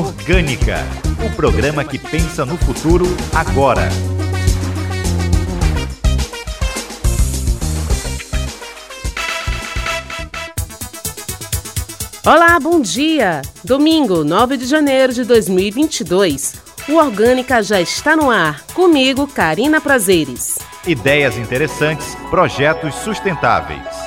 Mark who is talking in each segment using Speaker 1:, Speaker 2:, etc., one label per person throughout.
Speaker 1: Orgânica, o programa que pensa no futuro agora.
Speaker 2: Olá, bom dia! Domingo, 9 de janeiro de 2022. O Orgânica já está no ar. Comigo, Karina Prazeres.
Speaker 1: Ideias interessantes, projetos sustentáveis.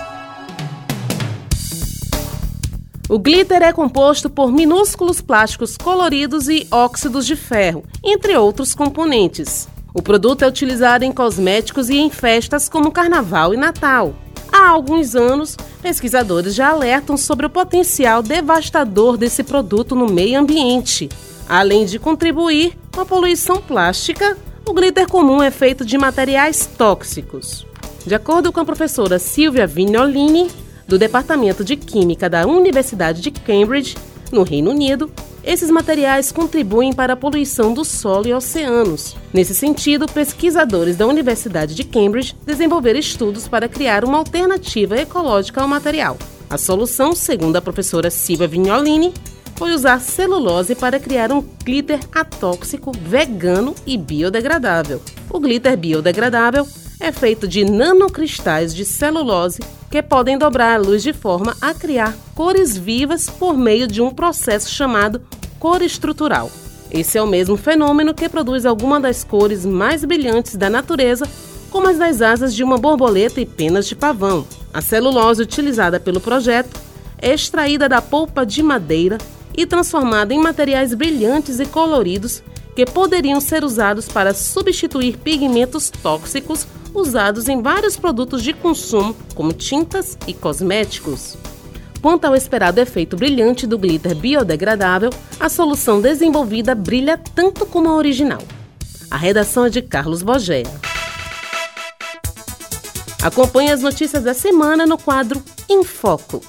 Speaker 2: O glitter é composto por minúsculos plásticos coloridos e óxidos de ferro, entre outros componentes. O produto é utilizado em cosméticos e em festas como Carnaval e Natal. Há alguns anos, pesquisadores já alertam sobre o potencial devastador desse produto no meio ambiente. Além de contribuir com a poluição plástica, o glitter comum é feito de materiais tóxicos. De acordo com a professora Silvia Vignolini, do Departamento de Química da Universidade de Cambridge, no Reino Unido, esses materiais contribuem para a poluição do solo e oceanos. Nesse sentido, pesquisadores da Universidade de Cambridge desenvolveram estudos para criar uma alternativa ecológica ao material. A solução, segundo a professora Silvia Vignolini, foi usar celulose para criar um glitter atóxico, vegano e biodegradável. O glitter biodegradável é feito de nanocristais de celulose que podem dobrar a luz de forma a criar cores vivas por meio de um processo chamado cor estrutural. Esse é o mesmo fenômeno que produz algumas das cores mais brilhantes da natureza, como as das asas de uma borboleta e penas de pavão. A celulose utilizada pelo projeto é extraída da polpa de madeira e transformada em materiais brilhantes e coloridos que poderiam ser usados para substituir pigmentos tóxicos usados em vários produtos de consumo, como tintas e cosméticos. Quanto ao esperado efeito brilhante do glitter biodegradável, a solução desenvolvida brilha tanto como a original. A redação é de Carlos Bogea. Acompanhe as notícias da semana no quadro Em Foco.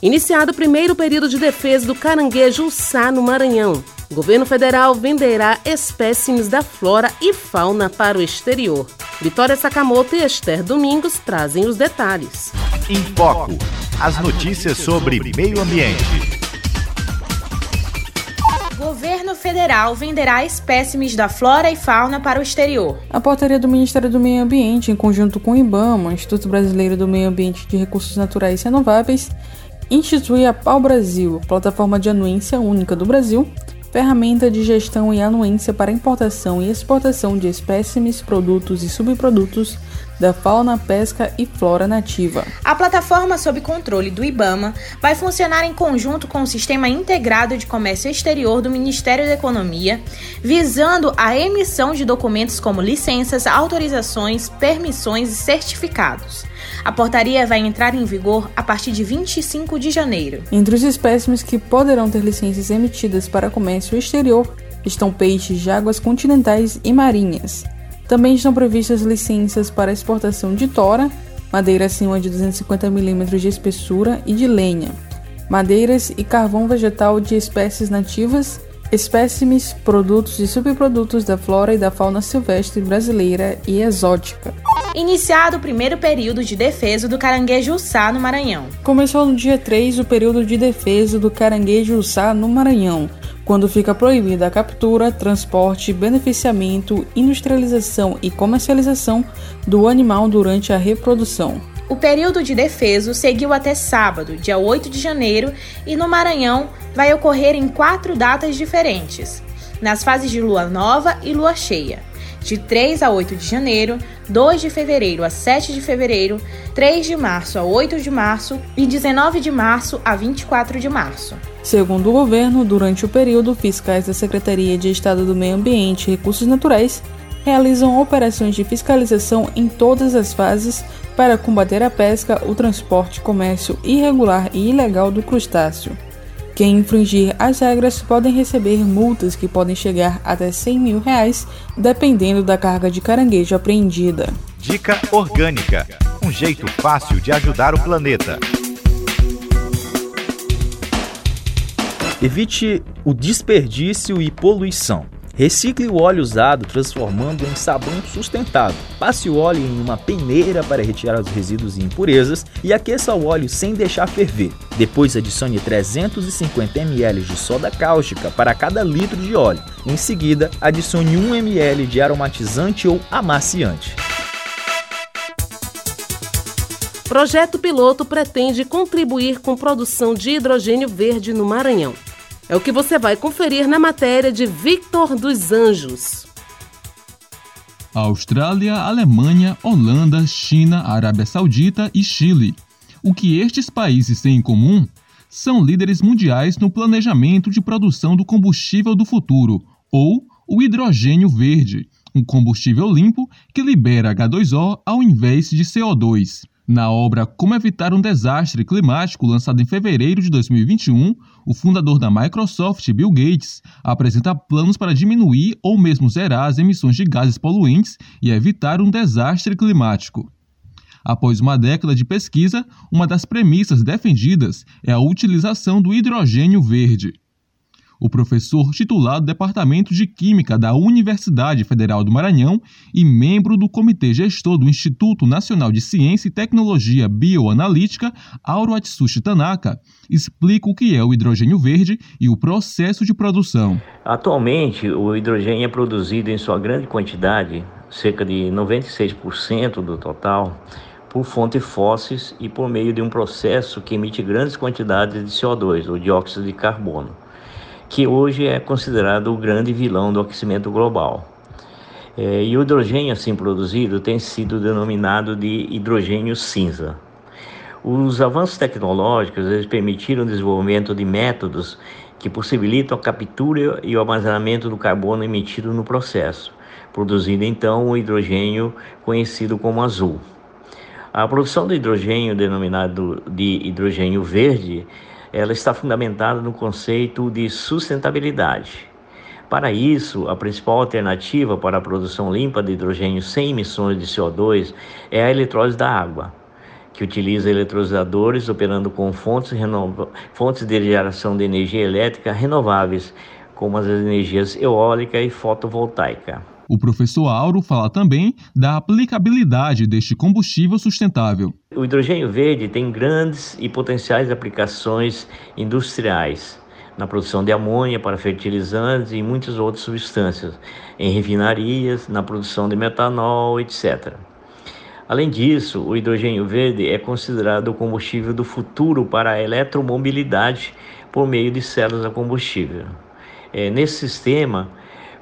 Speaker 2: Iniciado o primeiro período de defesa do caranguejo Sá no Maranhão. O governo federal venderá espécimes da flora e fauna para o exterior. Vitória Sakamoto e Esther Domingos trazem os detalhes.
Speaker 1: Em Foco, as notícias sobre meio ambiente.
Speaker 3: Governo federal venderá espécimes da flora e fauna para o exterior.
Speaker 4: A portaria do Ministério do Meio Ambiente, em conjunto com o IBAMA, Instituto Brasileiro do Meio Ambiente de Recursos Naturais Renováveis, institui a Pau Brasil, plataforma de anuência única do Brasil, ferramenta de gestão e anuência para importação e exportação de espécimes, produtos e subprodutos da fauna, pesca e flora nativa.
Speaker 3: A plataforma sob controle do IBAMA vai funcionar em conjunto com o Sistema Integrado de Comércio Exterior do Ministério da Economia, visando a emissão de documentos como licenças, autorizações, permissões e certificados. A portaria vai entrar em vigor a partir de 25 de janeiro.
Speaker 4: Entre os espécimes que poderão ter licenças emitidas para comércio exterior estão peixes de águas continentais e marinhas. Também estão previstas licenças para exportação de tora, madeira acima de 250 mm de espessura e de lenha, madeiras e carvão vegetal de espécies nativas, espécimes, produtos e subprodutos da flora e da fauna silvestre brasileira e exótica
Speaker 3: iniciado o primeiro período de defesa do caranguejo uçá no Maranhão.
Speaker 4: Começou no dia 3 o período de defesa do caranguejo uçá no Maranhão, quando fica proibida a captura, transporte, beneficiamento, industrialização e comercialização do animal durante a reprodução.
Speaker 3: O período de defeso seguiu até sábado, dia 8 de janeiro, e no Maranhão vai ocorrer em quatro datas diferentes, nas fases de lua nova e lua cheia de 3 a 8 de janeiro, 2 de fevereiro a 7 de fevereiro, 3 de março a 8 de março e 19 de março a 24 de março.
Speaker 4: Segundo o governo, durante o período, fiscais da Secretaria de Estado do Meio Ambiente e Recursos Naturais realizam operações de fiscalização em todas as fases para combater a pesca, o transporte, comércio irregular e ilegal do crustáceo. Quem infringir as regras podem receber multas que podem chegar até 100 mil reais, dependendo da carga de caranguejo apreendida.
Speaker 1: Dica Orgânica um jeito fácil de ajudar o planeta.
Speaker 5: Evite o desperdício e poluição. Recicle o óleo usado, transformando em sabão sustentável. Passe o óleo em uma peneira para retirar os resíduos e impurezas e aqueça o óleo sem deixar ferver. Depois adicione 350 ml de soda cáustica para cada litro de óleo. Em seguida, adicione 1 ml de aromatizante ou amaciante.
Speaker 2: Projeto piloto pretende contribuir com produção de hidrogênio verde no Maranhão. É o que você vai conferir na matéria de Victor dos Anjos.
Speaker 6: Austrália, Alemanha, Holanda, China, Arábia Saudita e Chile. O que estes países têm em comum? São líderes mundiais no planejamento de produção do combustível do futuro, ou o hidrogênio verde, um combustível limpo que libera H2O ao invés de CO2. Na obra Como Evitar um Desastre Climático, lançada em fevereiro de 2021, o fundador da Microsoft, Bill Gates, apresenta planos para diminuir ou mesmo zerar as emissões de gases poluentes e evitar um desastre climático. Após uma década de pesquisa, uma das premissas defendidas é a utilização do hidrogênio verde o professor titular do Departamento de Química da Universidade Federal do Maranhão e membro do Comitê Gestor do Instituto Nacional de Ciência e Tecnologia Bioanalítica, Auro Atsushi Tanaka, explica o que é o hidrogênio verde e o processo de produção.
Speaker 7: Atualmente, o hidrogênio é produzido em sua grande quantidade, cerca de 96% do total, por fontes fósseis e por meio de um processo que emite grandes quantidades de CO2, ou dióxido de carbono que hoje é considerado o grande vilão do aquecimento global. É, e o hidrogênio assim produzido tem sido denominado de hidrogênio cinza. Os avanços tecnológicos eles permitiram o desenvolvimento de métodos que possibilitam a captura e o armazenamento do carbono emitido no processo, produzindo então o hidrogênio conhecido como azul. A produção do hidrogênio, denominado de hidrogênio verde, ela está fundamentada no conceito de sustentabilidade. Para isso, a principal alternativa para a produção limpa de hidrogênio sem emissões de CO2 é a eletrólise da água, que utiliza eletrolisadores operando com fontes, fontes de geração de energia elétrica renováveis, como as energias eólica e fotovoltaica.
Speaker 6: O professor Auro fala também da aplicabilidade deste combustível sustentável.
Speaker 7: O hidrogênio verde tem grandes e potenciais aplicações industriais na produção de amônia para fertilizantes e muitas outras substâncias, em refinarias, na produção de metanol, etc. Além disso, o hidrogênio verde é considerado o combustível do futuro para a eletromobilidade por meio de células a combustível. É, nesse sistema,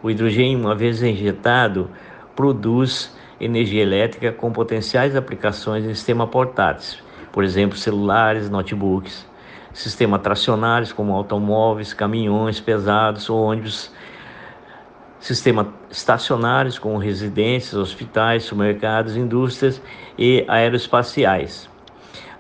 Speaker 7: o hidrogênio, uma vez injetado, produz energia elétrica com potenciais aplicações em sistemas portáteis, por exemplo, celulares, notebooks, sistemas tracionários como automóveis, caminhões pesados ou ônibus, sistemas estacionários como residências, hospitais, supermercados, indústrias e aeroespaciais.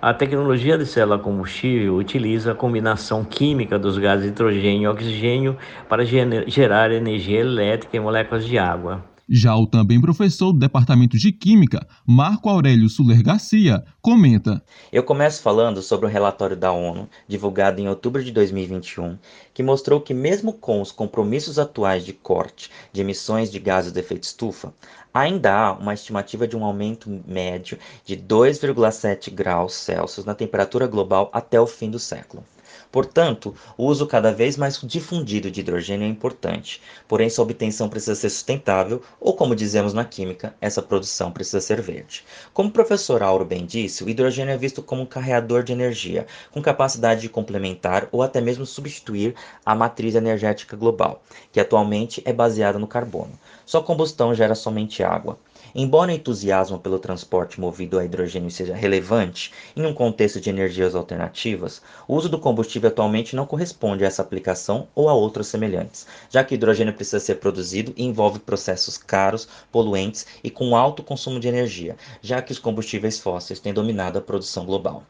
Speaker 7: A tecnologia de célula combustível utiliza a combinação química dos gases hidrogênio e oxigênio para gerar energia elétrica em moléculas de água.
Speaker 6: Já o também professor do Departamento de Química, Marco Aurélio Suler Garcia, comenta:
Speaker 8: Eu começo falando sobre o relatório da ONU, divulgado em outubro de 2021, que mostrou que, mesmo com os compromissos atuais de corte de emissões de gases de efeito estufa, ainda há uma estimativa de um aumento médio de 2,7 graus Celsius na temperatura global até o fim do século. Portanto, o uso cada vez mais difundido de hidrogênio é importante, porém sua obtenção precisa ser sustentável, ou como dizemos na química, essa produção precisa ser verde. Como o professor Auro bem disse, o hidrogênio é visto como um carreador de energia, com capacidade de complementar ou até mesmo substituir a matriz energética global, que atualmente é baseada no carbono. Sua combustão gera somente água. Embora o entusiasmo pelo transporte movido a hidrogênio seja relevante em um contexto de energias alternativas, o uso do combustível atualmente não corresponde a essa aplicação ou a outras semelhantes, já que hidrogênio precisa ser produzido e envolve processos caros, poluentes e com alto consumo de energia, já que os combustíveis fósseis têm dominado a produção global.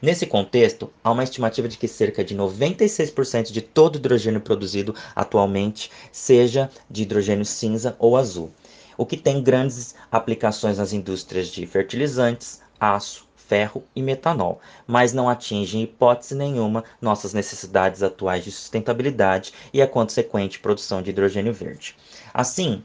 Speaker 8: Nesse contexto, há uma estimativa de que cerca de 96% de todo o hidrogênio produzido atualmente seja de hidrogênio cinza ou azul, o que tem grandes aplicações nas indústrias de fertilizantes, aço, ferro e metanol, mas não atinge em hipótese nenhuma nossas necessidades atuais de sustentabilidade e a consequente produção de hidrogênio verde. Assim,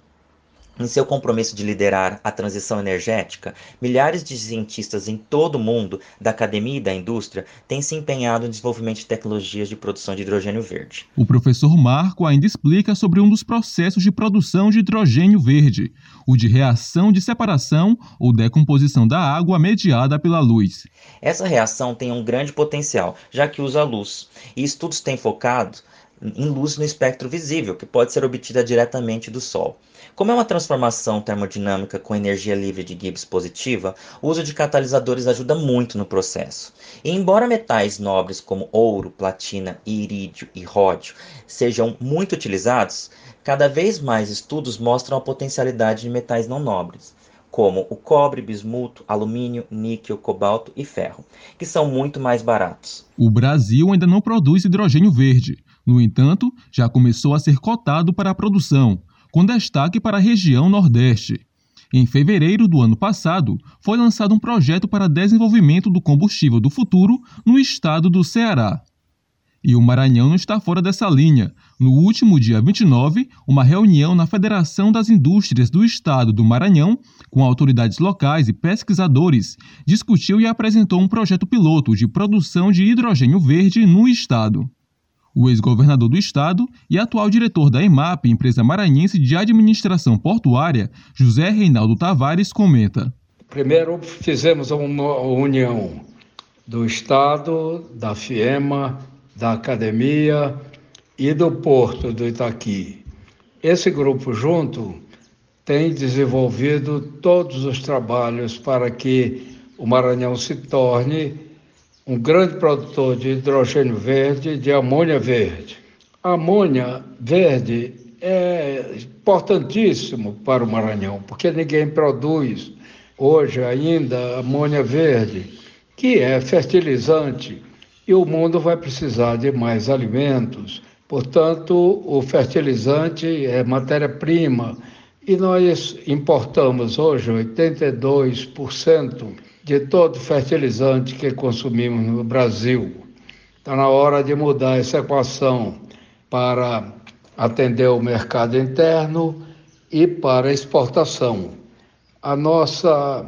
Speaker 8: em seu compromisso de liderar a transição energética, milhares de cientistas em todo o mundo, da academia e da indústria, têm se empenhado no desenvolvimento de tecnologias de produção de hidrogênio verde.
Speaker 6: O professor Marco ainda explica sobre um dos processos de produção de hidrogênio verde, o de reação de separação ou decomposição da água mediada pela luz.
Speaker 8: Essa reação tem um grande potencial, já que usa luz, e estudos têm focado em luz no espectro visível, que pode ser obtida diretamente do Sol. Como é uma transformação termodinâmica com energia livre de Gibbs positiva, o uso de catalisadores ajuda muito no processo. E embora metais nobres como ouro, platina, irídio e ródio sejam muito utilizados, cada vez mais estudos mostram a potencialidade de metais não nobres como o cobre, bismuto, alumínio, níquel, cobalto e ferro, que são muito mais baratos.
Speaker 6: O Brasil ainda não produz hidrogênio verde. No entanto, já começou a ser cotado para a produção, com destaque para a região Nordeste. Em fevereiro do ano passado, foi lançado um projeto para desenvolvimento do combustível do futuro no estado do Ceará. E o Maranhão não está fora dessa linha. No último dia 29, uma reunião na Federação das Indústrias do Estado do Maranhão, com autoridades locais e pesquisadores, discutiu e apresentou um projeto piloto de produção de hidrogênio verde no estado. O ex-governador do estado e atual diretor da EMAP, empresa maranhense de administração portuária, José Reinaldo Tavares, comenta.
Speaker 9: Primeiro, fizemos uma união do estado, da FIEMA, da academia e do porto do Itaqui. Esse grupo junto tem desenvolvido todos os trabalhos para que o Maranhão se torne um grande produtor de hidrogênio verde e de amônia verde. A amônia verde é importantíssimo para o Maranhão, porque ninguém produz hoje ainda amônia verde, que é fertilizante, e o mundo vai precisar de mais alimentos. Portanto, o fertilizante é matéria-prima e nós importamos hoje 82% de todo fertilizante que consumimos no Brasil. Está na hora de mudar essa equação para atender o mercado interno e para exportação. A nossa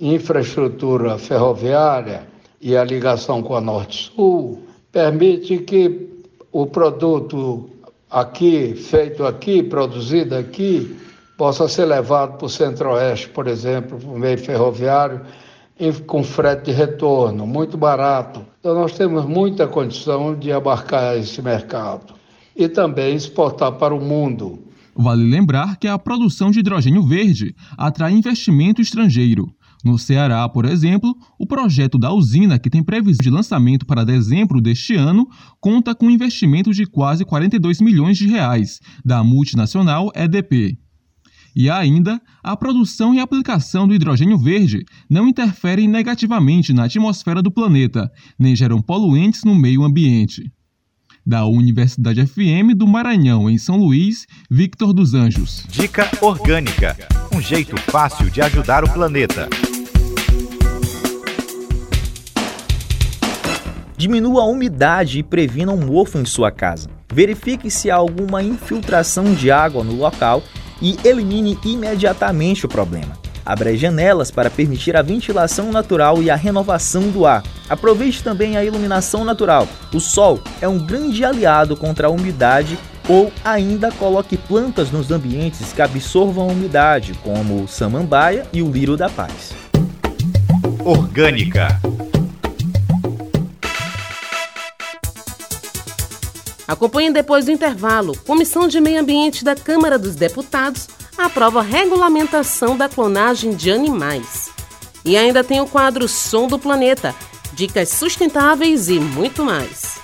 Speaker 9: infraestrutura ferroviária e a ligação com a Norte-Sul permite que o produto aqui, feito aqui, produzido aqui, possa ser levado para o Centro-Oeste, por exemplo, por meio ferroviário, com frete de retorno, muito barato. Então, nós temos muita condição de abarcar esse mercado e também exportar para o mundo.
Speaker 6: Vale lembrar que a produção de hidrogênio verde atrai investimento estrangeiro. No Ceará, por exemplo, o projeto da usina, que tem previsão de lançamento para dezembro deste ano, conta com investimento de quase 42 milhões de reais da multinacional EDP. E ainda, a produção e aplicação do hidrogênio verde não interferem negativamente na atmosfera do planeta, nem geram poluentes no meio ambiente. Da Universidade FM do Maranhão, em São Luís, Victor dos Anjos.
Speaker 1: Dica Orgânica um jeito fácil de ajudar o planeta.
Speaker 5: Diminua a umidade e previna um mofo em sua casa. Verifique se há alguma infiltração de água no local e elimine imediatamente o problema. Abra as janelas para permitir a ventilação natural e a renovação do ar. Aproveite também a iluminação natural. O sol é um grande aliado contra a umidade ou ainda coloque plantas nos ambientes que absorvam a umidade, como o samambaia e o lírio da paz.
Speaker 1: Orgânica.
Speaker 2: Acompanhe depois do intervalo. Comissão de Meio Ambiente da Câmara dos Deputados aprova regulamentação da clonagem de animais. E ainda tem o quadro Som do Planeta, dicas sustentáveis e muito mais.